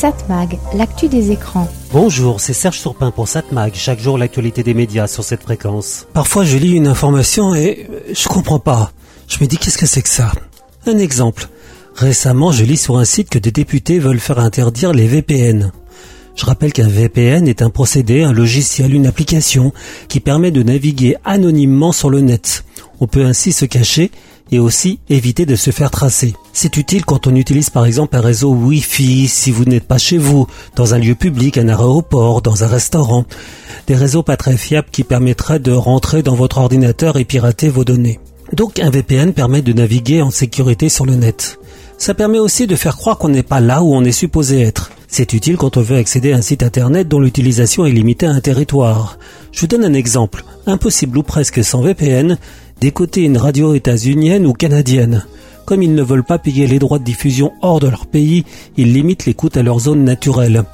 Satmag, l'actu des écrans. Bonjour, c'est Serge Surpin pour Satmag. Chaque jour, l'actualité des médias sur cette fréquence. Parfois, je lis une information et je comprends pas. Je me dis qu'est-ce que c'est que ça? Un exemple. Récemment, je lis sur un site que des députés veulent faire interdire les VPN. Je rappelle qu'un VPN est un procédé, un logiciel, une application qui permet de naviguer anonymement sur le net. On peut ainsi se cacher et aussi éviter de se faire tracer. C'est utile quand on utilise par exemple un réseau Wi-Fi si vous n'êtes pas chez vous, dans un lieu public, un aéroport, dans un restaurant. Des réseaux pas très fiables qui permettraient de rentrer dans votre ordinateur et pirater vos données. Donc un VPN permet de naviguer en sécurité sur le net. Ça permet aussi de faire croire qu'on n'est pas là où on est supposé être. C'est utile quand on veut accéder à un site internet dont l'utilisation est limitée à un territoire. Je vous donne un exemple. Impossible ou presque sans VPN d'écouter une radio états-unienne ou canadienne. Comme ils ne veulent pas payer les droits de diffusion hors de leur pays, ils limitent l'écoute à leur zone naturelle.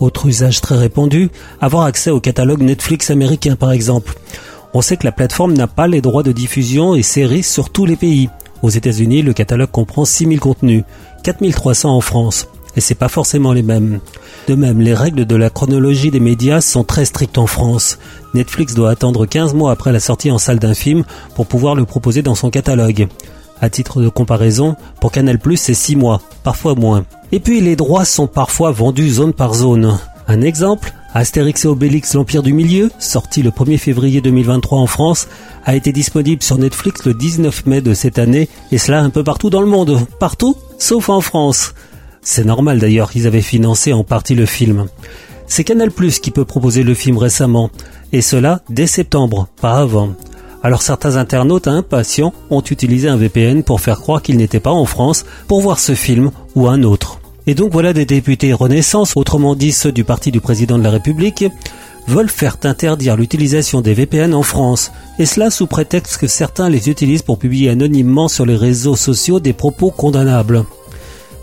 Autre usage très répandu, avoir accès au catalogue Netflix américain par exemple. On sait que la plateforme n'a pas les droits de diffusion et séries sur tous les pays. Aux États-Unis, le catalogue comprend 6000 contenus, 4300 en France et c'est pas forcément les mêmes. De même, les règles de la chronologie des médias sont très strictes en France. Netflix doit attendre 15 mois après la sortie en salle d'un film pour pouvoir le proposer dans son catalogue. À titre de comparaison, pour Canal+, c'est 6 mois, parfois moins. Et puis les droits sont parfois vendus zone par zone. Un exemple, Astérix et Obélix l'Empire du Milieu, sorti le 1er février 2023 en France, a été disponible sur Netflix le 19 mai de cette année, et cela un peu partout dans le monde. Partout, sauf en France. C'est normal d'ailleurs, ils avaient financé en partie le film. C'est Canal qui peut proposer le film récemment, et cela dès septembre, pas avant. Alors certains internautes impatients ont utilisé un VPN pour faire croire qu'ils n'étaient pas en France pour voir ce film ou un autre. Et donc voilà des députés Renaissance, autrement dit ceux du parti du président de la République, veulent faire interdire l'utilisation des VPN en France, et cela sous prétexte que certains les utilisent pour publier anonymement sur les réseaux sociaux des propos condamnables.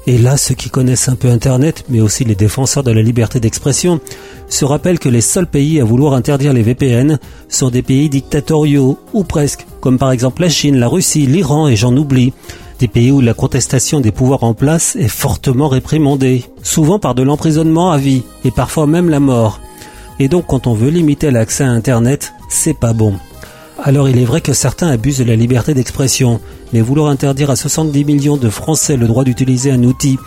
Et là, ceux qui connaissent un peu Internet, mais aussi les défenseurs de la liberté d'expression, se rappellent que les seuls pays à vouloir interdire les VPN sont des pays dictatoriaux, ou presque, comme par exemple la Chine, la Russie, l'Iran et j'en oublie. Des pays où la contestation des pouvoirs en place est fortement réprimandée, souvent par de l'emprisonnement à vie, et parfois même la mort. Et donc quand on veut limiter l'accès à Internet, c'est pas bon. Alors il est vrai que certains abusent de la liberté d'expression, mais vouloir interdire à 70 millions de Français le droit d'utiliser un outil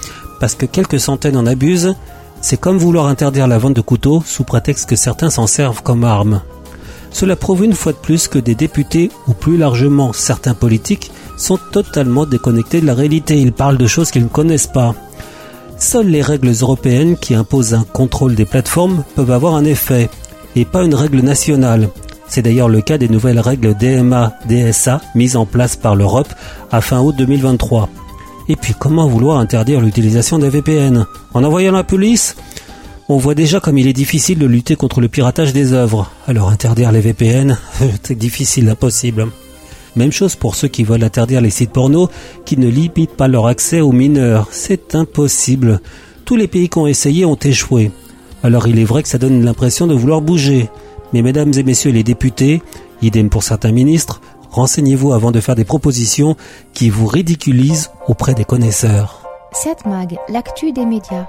parce que quelques centaines en abusent, c'est comme vouloir interdire la vente de couteaux sous prétexte que certains s'en servent comme arme. Cela prouve une fois de plus que des députés, ou plus largement certains politiques, sont totalement déconnectés de la réalité. Ils parlent de choses qu'ils ne connaissent pas. Seules les règles européennes qui imposent un contrôle des plateformes peuvent avoir un effet, et pas une règle nationale. C'est d'ailleurs le cas des nouvelles règles DMA-DSA mises en place par l'Europe à fin août 2023. Et puis comment vouloir interdire l'utilisation des VPN En envoyant la police On voit déjà comme il est difficile de lutter contre le piratage des œuvres. Alors interdire les VPN, c'est difficile, impossible. Même chose pour ceux qui veulent interdire les sites porno qui ne limitent pas leur accès aux mineurs. C'est impossible. Tous les pays qui ont essayé ont échoué. Alors il est vrai que ça donne l'impression de vouloir bouger. Mais mesdames et messieurs les députés, idem pour certains ministres, renseignez-vous avant de faire des propositions qui vous ridiculisent auprès des connaisseurs. Cette mag, l'actu des médias.